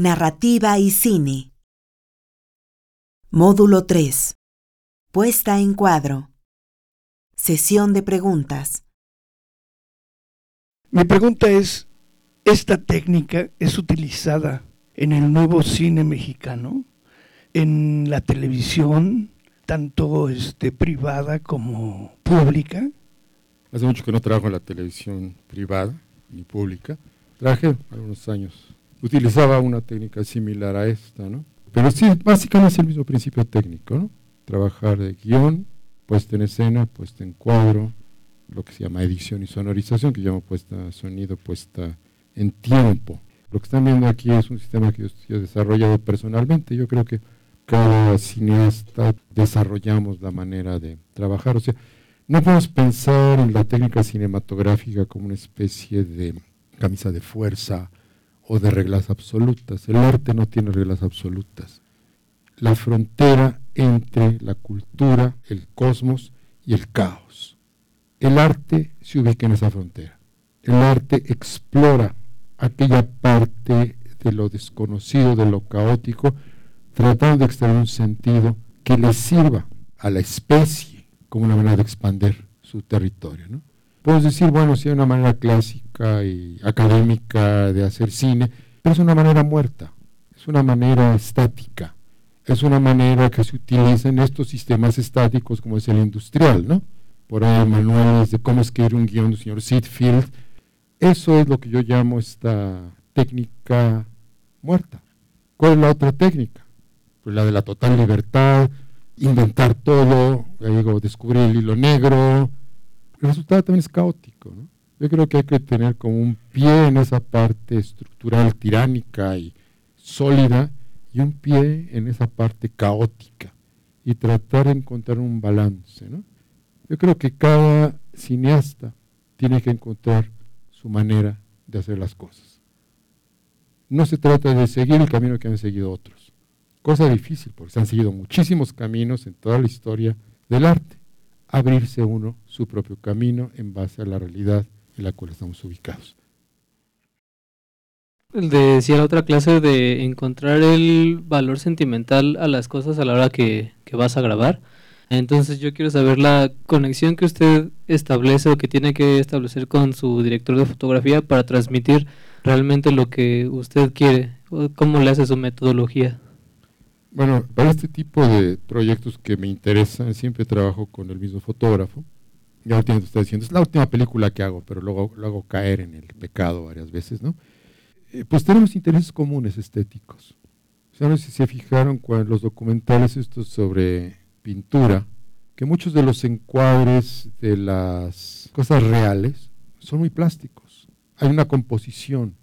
Narrativa y cine. Módulo 3. Puesta en cuadro. Sesión de preguntas. Mi pregunta es, ¿esta técnica es utilizada en el nuevo cine mexicano? ¿En la televisión, tanto este, privada como pública? Hace mucho que no trabajo en la televisión privada ni pública. Trabajé algunos años utilizaba una técnica similar a esta, ¿no? Pero sí, básicamente es el mismo principio técnico, ¿no? Trabajar de guion, puesta en escena, puesta en cuadro, lo que se llama edición y sonorización, que llamo puesta sonido, puesta en tiempo. Lo que están viendo aquí es un sistema que yo he desarrollado personalmente. Yo creo que cada cineasta desarrollamos la manera de trabajar. O sea, no podemos pensar en la técnica cinematográfica como una especie de camisa de fuerza o de reglas absolutas. El arte no tiene reglas absolutas. La frontera entre la cultura, el cosmos y el caos. El arte se ubica en esa frontera. El arte explora aquella parte de lo desconocido, de lo caótico, tratando de extraer un sentido que le sirva a la especie como una manera de expandir su territorio. ¿no? Podemos decir, bueno, si hay una manera clásica y académica de hacer cine, pero es una manera muerta, es una manera estática, es una manera que se utiliza en estos sistemas estáticos como es el industrial, ¿no? Por ahí manuales de cómo escribir un guion del señor Seedfield. Eso es lo que yo llamo esta técnica muerta. ¿Cuál es la otra técnica? Pues la de la total libertad, inventar todo, digo, descubrir el hilo negro, el resultado también es caótico. ¿no? Yo creo que hay que tener como un pie en esa parte estructural, tiránica y sólida, y un pie en esa parte caótica, y tratar de encontrar un balance. ¿no? Yo creo que cada cineasta tiene que encontrar su manera de hacer las cosas. No se trata de seguir el camino que han seguido otros. Cosa difícil, porque se han seguido muchísimos caminos en toda la historia del arte abrirse uno su propio camino en base a la realidad en la cual estamos ubicados. Decía la otra clase de encontrar el valor sentimental a las cosas a la hora que, que vas a grabar. Entonces yo quiero saber la conexión que usted establece o que tiene que establecer con su director de fotografía para transmitir realmente lo que usted quiere. ¿Cómo le hace su metodología? Bueno, para este tipo de proyectos que me interesan, siempre trabajo con el mismo fotógrafo. Ya últimamente está diciendo, es la última película que hago, pero luego lo hago caer en el pecado varias veces, ¿no? Eh, pues tenemos intereses comunes estéticos. O no sé si se fijaron cuando los documentales estos sobre pintura, que muchos de los encuadres de las cosas reales son muy plásticos. Hay una composición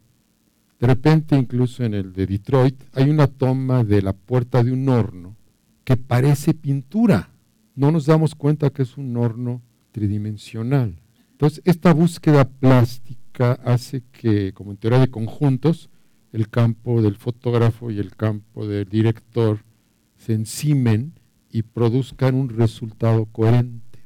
de repente, incluso en el de Detroit, hay una toma de la puerta de un horno que parece pintura. No nos damos cuenta que es un horno tridimensional. Entonces, esta búsqueda plástica hace que, como en teoría de conjuntos, el campo del fotógrafo y el campo del director se encimen y produzcan un resultado coherente.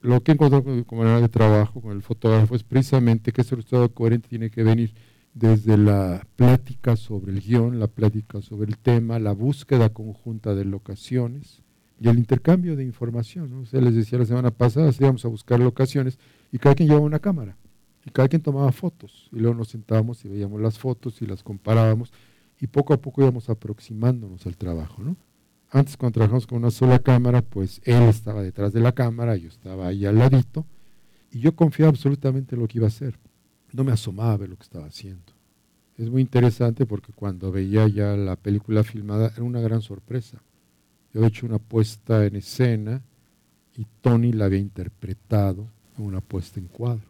Lo que encontró como manera de trabajo con el fotógrafo es precisamente que ese resultado coherente tiene que venir desde la plática sobre el guion, la plática sobre el tema, la búsqueda conjunta de locaciones y el intercambio de información. ¿no? O les decía la semana pasada, íbamos a buscar locaciones y cada quien llevaba una cámara y cada quien tomaba fotos y luego nos sentábamos y veíamos las fotos y las comparábamos y poco a poco íbamos aproximándonos al trabajo. ¿no? Antes cuando trabajamos con una sola cámara, pues él estaba detrás de la cámara, yo estaba ahí al ladito y yo confiaba absolutamente en lo que iba a hacer no me asomaba a ver lo que estaba haciendo. Es muy interesante porque cuando veía ya la película filmada era una gran sorpresa. Yo había hecho una puesta en escena y Tony la había interpretado en una puesta en cuadro.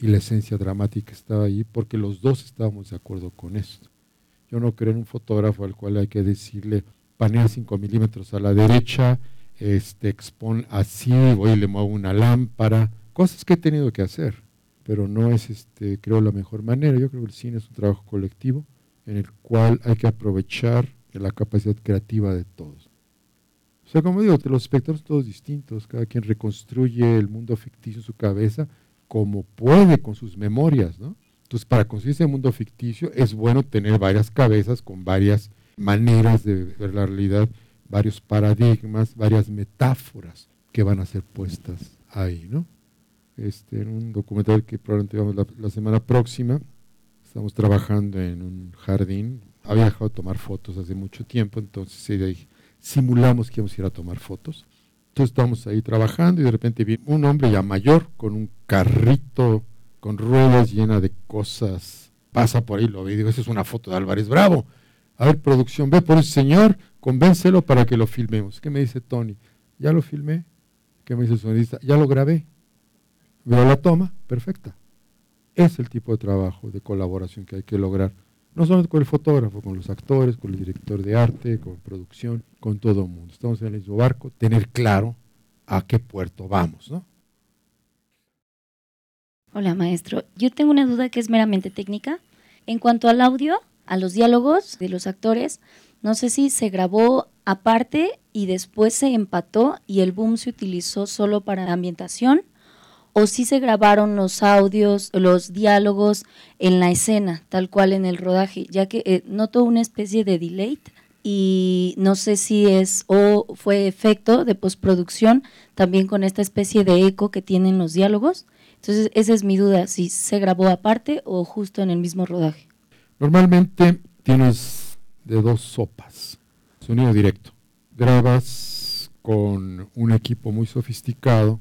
Y la esencia dramática estaba ahí porque los dos estábamos de acuerdo con esto. Yo no creo en un fotógrafo al cual hay que decirle panea 5 milímetros a la derecha, este, expon así, voy y le muevo una lámpara, cosas que he tenido que hacer pero no es, este, creo, la mejor manera. Yo creo que el cine es un trabajo colectivo en el cual hay que aprovechar la capacidad creativa de todos. O sea, como digo, los espectadores son todos distintos, cada quien reconstruye el mundo ficticio en su cabeza como puede con sus memorias, ¿no? Entonces, para conseguir ese mundo ficticio es bueno tener varias cabezas con varias maneras de ver la realidad, varios paradigmas, varias metáforas que van a ser puestas ahí, ¿no? Este, en un documental que probablemente vamos la, la semana próxima, estamos trabajando en un jardín, había dejado de tomar fotos hace mucho tiempo, entonces simulamos que íbamos a ir a tomar fotos. Entonces estamos ahí trabajando y de repente vi un hombre ya mayor con un carrito con ruedas llena de cosas. Pasa por ahí, lo ve y digo, esa es una foto de Álvarez Bravo. A ver, producción, ve por ese señor, convéncelo para que lo filmemos. ¿Qué me dice Tony? Ya lo filmé. ¿Qué me dice el sonidista? Ya lo grabé. Veo la toma, perfecta. Es el tipo de trabajo, de colaboración que hay que lograr. No solo con el fotógrafo, con los actores, con el director de arte, con producción, con todo el mundo. Estamos en el mismo barco, tener claro a qué puerto vamos, ¿no? Hola, maestro. Yo tengo una duda que es meramente técnica. En cuanto al audio, a los diálogos de los actores, no sé si se grabó aparte y después se empató y el boom se utilizó solo para ambientación o si se grabaron los audios, los diálogos en la escena, tal cual en el rodaje, ya que eh, noto una especie de delay y no sé si es o fue efecto de postproducción también con esta especie de eco que tienen los diálogos. Entonces, esa es mi duda, si se grabó aparte o justo en el mismo rodaje. Normalmente tienes de dos sopas, sonido directo. Grabas con un equipo muy sofisticado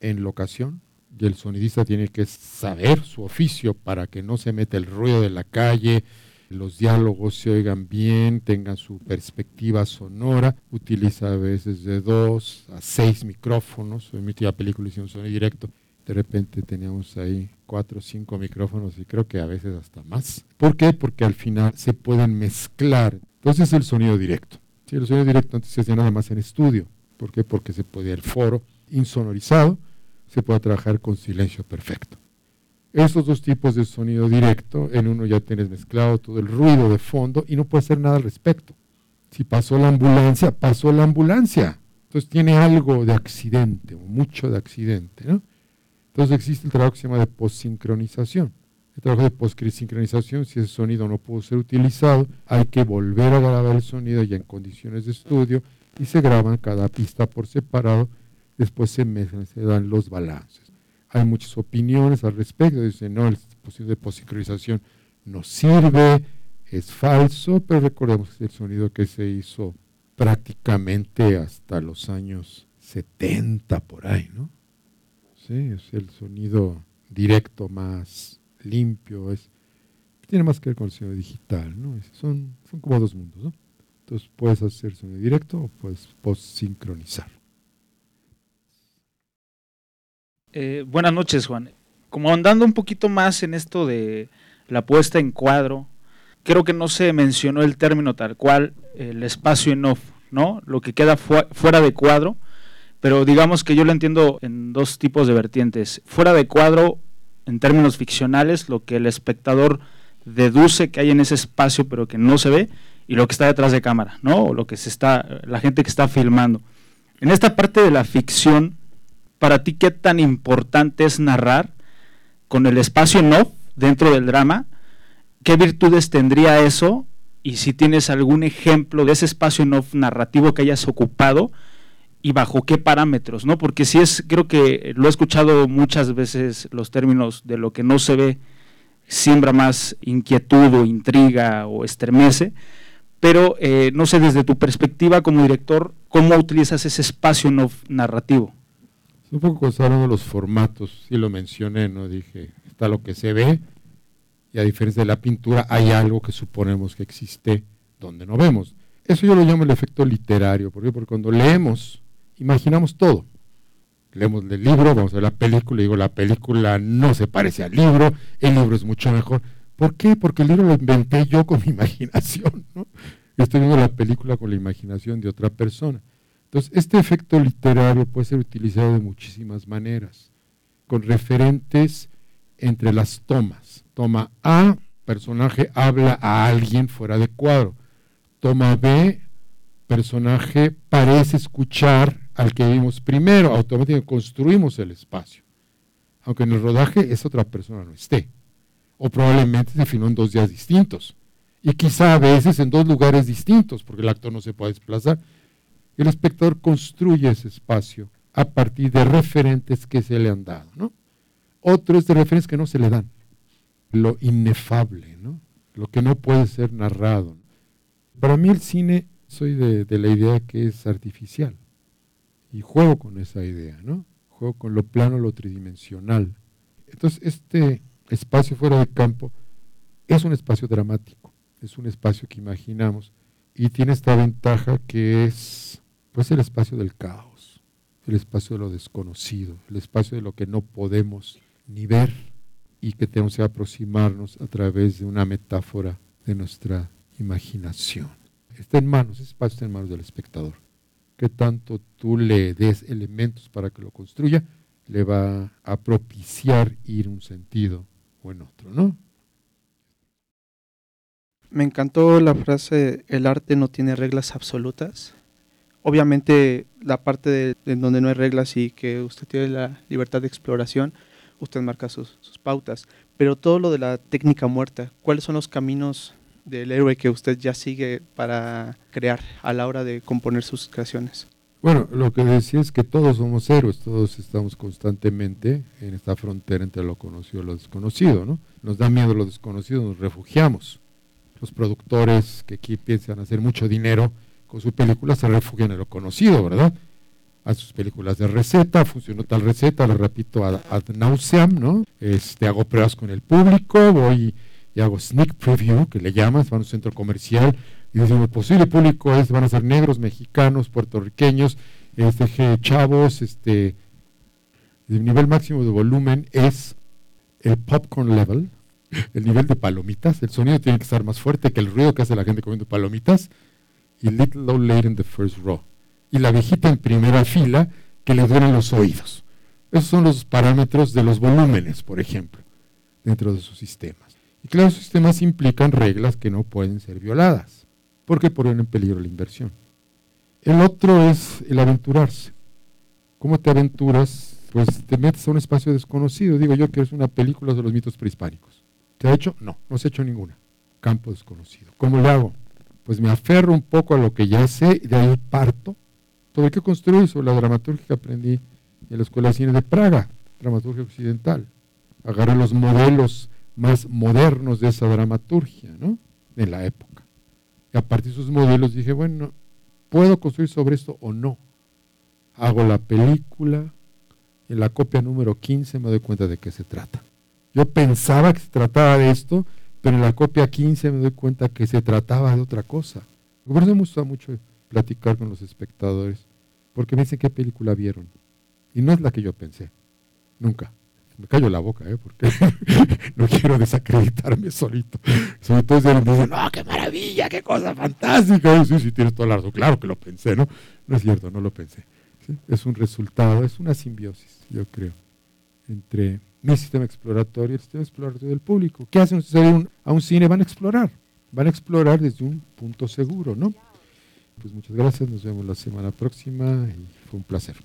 en locación y el sonidista tiene que saber su oficio para que no se meta el ruido de la calle, los diálogos se oigan bien, tengan su perspectiva sonora, utiliza a veces de dos a seis micrófonos, en mi última película hicimos sonido directo, de repente teníamos ahí cuatro o cinco micrófonos y creo que a veces hasta más. ¿Por qué? Porque al final se pueden mezclar. Entonces el sonido directo. Sí, el sonido directo antes se hacía nada más en estudio. ¿Por qué? Porque se podía el foro insonorizado se puede trabajar con silencio perfecto. Esos dos tipos de sonido directo, en uno ya tienes mezclado todo el ruido de fondo y no puede hacer nada al respecto. Si pasó la ambulancia, pasó la ambulancia. Entonces tiene algo de accidente, o mucho de accidente. ¿no? Entonces existe el trabajo que se llama de. El trabajo de postsincronización, si ese sonido no pudo ser utilizado, hay que volver a grabar el sonido ya en condiciones de estudio y se graban cada pista por separado después se dan los balances. Hay muchas opiniones al respecto, dicen, no, el dispositivo de posincronización no sirve, es falso, pero recordemos que es el sonido que se hizo prácticamente hasta los años 70 por ahí, ¿no? Sí, es el sonido directo más limpio, es, tiene más que ver con el sonido digital, ¿no? son, son como dos mundos, ¿no? Entonces puedes hacer sonido directo o puedes post-sincronizar. Eh, buenas noches, Juan. Como andando un poquito más en esto de la puesta en cuadro, creo que no se mencionó el término tal cual, el espacio en off, ¿no? Lo que queda fuera de cuadro, pero digamos que yo lo entiendo en dos tipos de vertientes. Fuera de cuadro, en términos ficcionales, lo que el espectador deduce que hay en ese espacio, pero que no se ve, y lo que está detrás de cámara, ¿no? O lo que se está, la gente que está filmando. En esta parte de la ficción, para ti qué tan importante es narrar con el espacio no dentro del drama, qué virtudes tendría eso y si tienes algún ejemplo de ese espacio no narrativo que hayas ocupado y bajo qué parámetros, ¿no? Porque si es, creo que lo he escuchado muchas veces los términos de lo que no se ve siembra más inquietud o intriga o estremece, pero eh, no sé desde tu perspectiva como director, ¿cómo utilizas ese espacio no narrativo? Un poco de los formatos, sí lo mencioné, ¿no? Dije, está lo que se ve, y a diferencia de la pintura, hay algo que suponemos que existe donde no vemos. Eso yo lo llamo el efecto literario, ¿por Porque cuando leemos, imaginamos todo. Leemos el libro, vamos a ver la película, y digo, la película no se parece al libro, el libro es mucho mejor. ¿Por qué? Porque el libro lo inventé yo con mi imaginación, ¿no? Estoy viendo la película con la imaginación de otra persona. Entonces, este efecto literario puede ser utilizado de muchísimas maneras, con referentes entre las tomas. Toma A, personaje habla a alguien fuera de cuadro. Toma B, personaje parece escuchar al que vimos primero, automáticamente construimos el espacio. Aunque en el rodaje esa otra persona no esté. o probablemente se filmó en dos días distintos, y quizá a veces en dos lugares distintos, porque el actor no se puede desplazar. El espectador construye ese espacio a partir de referentes que se le han dado. ¿no? Otro es de referentes que no se le dan. Lo inefable, ¿no? lo que no puede ser narrado. Para mí el cine, soy de, de la idea que es artificial. Y juego con esa idea, ¿no? Juego con lo plano, lo tridimensional. Entonces, este espacio fuera de campo es un espacio dramático, es un espacio que imaginamos y tiene esta ventaja que es pues el espacio del caos, el espacio de lo desconocido, el espacio de lo que no podemos ni ver y que tenemos que aproximarnos a través de una metáfora de nuestra imaginación. Está en manos, ese espacio está en manos del espectador. Que tanto tú le des elementos para que lo construya, le va a propiciar ir un sentido o en otro, ¿no? Me encantó la frase, el arte no tiene reglas absolutas. Obviamente la parte de, de donde no hay reglas y que usted tiene la libertad de exploración, usted marca sus, sus, pautas. Pero todo lo de la técnica muerta, ¿cuáles son los caminos del héroe que usted ya sigue para crear a la hora de componer sus creaciones? Bueno, lo que decía es que todos somos héroes, todos estamos constantemente en esta frontera entre lo conocido y lo desconocido, ¿no? Nos da miedo lo desconocido, nos refugiamos. Los productores que aquí piensan hacer mucho dinero con su película se refugian en lo conocido, ¿verdad? A sus películas de receta, funcionó tal receta, la repito ad, ad nauseam, ¿no? Este, hago pruebas con el público, voy y hago sneak preview, que le llamas, van a un centro comercial, y decimos, el posible público es, van a ser negros, mexicanos, puertorriqueños, este, chavos, este, el nivel máximo de volumen es el popcorn level, el nivel de palomitas, el sonido tiene que estar más fuerte que el ruido que hace la gente comiendo palomitas, y little low late in the first row. Y la viejita en primera fila que le duelen los oídos. Esos son los parámetros de los volúmenes, por ejemplo, dentro de sus sistemas. Y claro, esos sistemas implican reglas que no pueden ser violadas porque ponen en peligro la inversión. El otro es el aventurarse. ¿Cómo te aventuras? Pues te metes a un espacio desconocido. Digo yo que es una película de los mitos prehispánicos. ¿Te ha hecho? No, no se ha hecho ninguna. Campo desconocido. ¿Cómo le hago? Pues me aferro un poco a lo que ya sé y de ahí parto. ¿Sobre qué construir? Sobre la dramaturgia que aprendí en la Escuela de Cine de Praga, dramaturgia occidental. Agarré los modelos más modernos de esa dramaturgia, ¿no? En la época. Y a partir de sus modelos dije, bueno, ¿puedo construir sobre esto o no? Hago la película, en la copia número 15 me doy cuenta de qué se trata. Yo pensaba que se trataba de esto, pero en la copia 15 me doy cuenta que se trataba de otra cosa. Por eso me gusta mucho platicar con los espectadores, porque me dicen qué película vieron. Y no es la que yo pensé, nunca me callo la boca, ¿eh? porque no quiero desacreditarme solito. Sobre todo si alguien dice, no, qué maravilla, qué cosa fantástica. Sí, sí, tienes toda la razón. Claro que lo pensé, ¿no? No es cierto, no lo pensé. Es un resultado, es una simbiosis, yo creo, entre mi sistema exploratorio y el sistema exploratorio del público. ¿Qué hacen ustedes a un cine? Van a explorar, van a explorar desde un punto seguro, ¿no? Pues muchas gracias, nos vemos la semana próxima y fue un placer.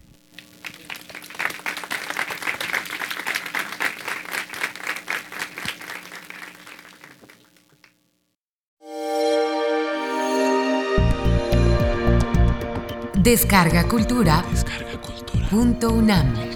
Descarga Cultura. Descarga Cultura. Punto UNAM.